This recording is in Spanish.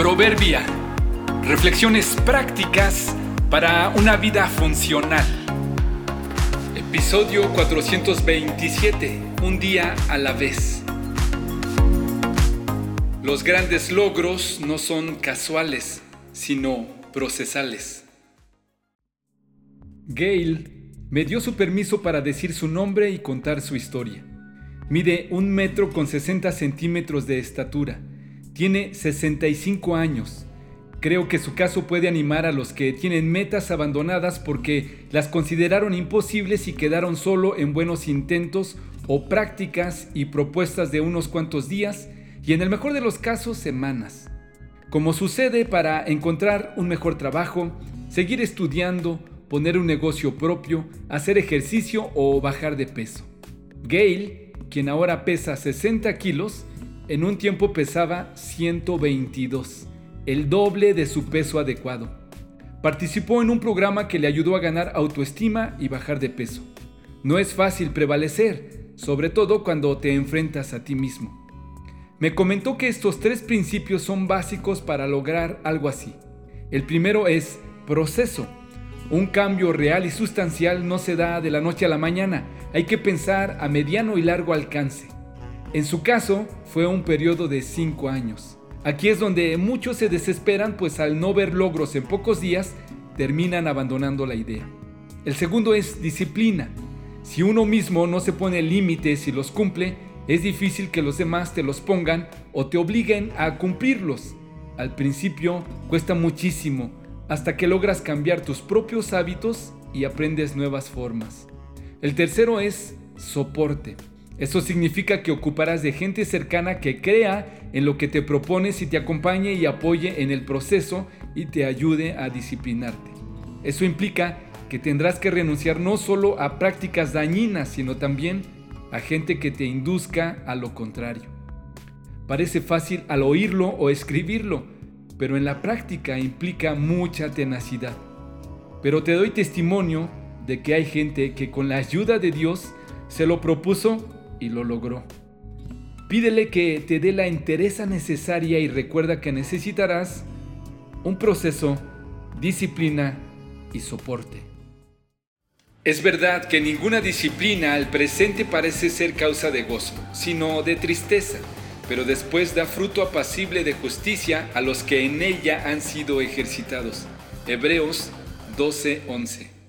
Proverbia. Reflexiones prácticas para una vida funcional. Episodio 427. Un día a la vez. Los grandes logros no son casuales, sino procesales. Gail me dio su permiso para decir su nombre y contar su historia. Mide un metro con 60 centímetros de estatura tiene 65 años. Creo que su caso puede animar a los que tienen metas abandonadas porque las consideraron imposibles y quedaron solo en buenos intentos o prácticas y propuestas de unos cuantos días y en el mejor de los casos semanas. Como sucede para encontrar un mejor trabajo, seguir estudiando, poner un negocio propio, hacer ejercicio o bajar de peso. Gail, quien ahora pesa 60 kilos, en un tiempo pesaba 122, el doble de su peso adecuado. Participó en un programa que le ayudó a ganar autoestima y bajar de peso. No es fácil prevalecer, sobre todo cuando te enfrentas a ti mismo. Me comentó que estos tres principios son básicos para lograr algo así. El primero es proceso. Un cambio real y sustancial no se da de la noche a la mañana, hay que pensar a mediano y largo alcance. En su caso, fue un periodo de 5 años. Aquí es donde muchos se desesperan, pues al no ver logros en pocos días, terminan abandonando la idea. El segundo es disciplina. Si uno mismo no se pone límites y los cumple, es difícil que los demás te los pongan o te obliguen a cumplirlos. Al principio cuesta muchísimo, hasta que logras cambiar tus propios hábitos y aprendes nuevas formas. El tercero es soporte. Eso significa que ocuparás de gente cercana que crea en lo que te propones y te acompañe y apoye en el proceso y te ayude a disciplinarte. Eso implica que tendrás que renunciar no solo a prácticas dañinas, sino también a gente que te induzca a lo contrario. Parece fácil al oírlo o escribirlo, pero en la práctica implica mucha tenacidad. Pero te doy testimonio de que hay gente que con la ayuda de Dios se lo propuso y lo logró. Pídele que te dé la entereza necesaria y recuerda que necesitarás un proceso, disciplina y soporte. Es verdad que ninguna disciplina al presente parece ser causa de gozo, sino de tristeza, pero después da fruto apacible de justicia a los que en ella han sido ejercitados. Hebreos 12:11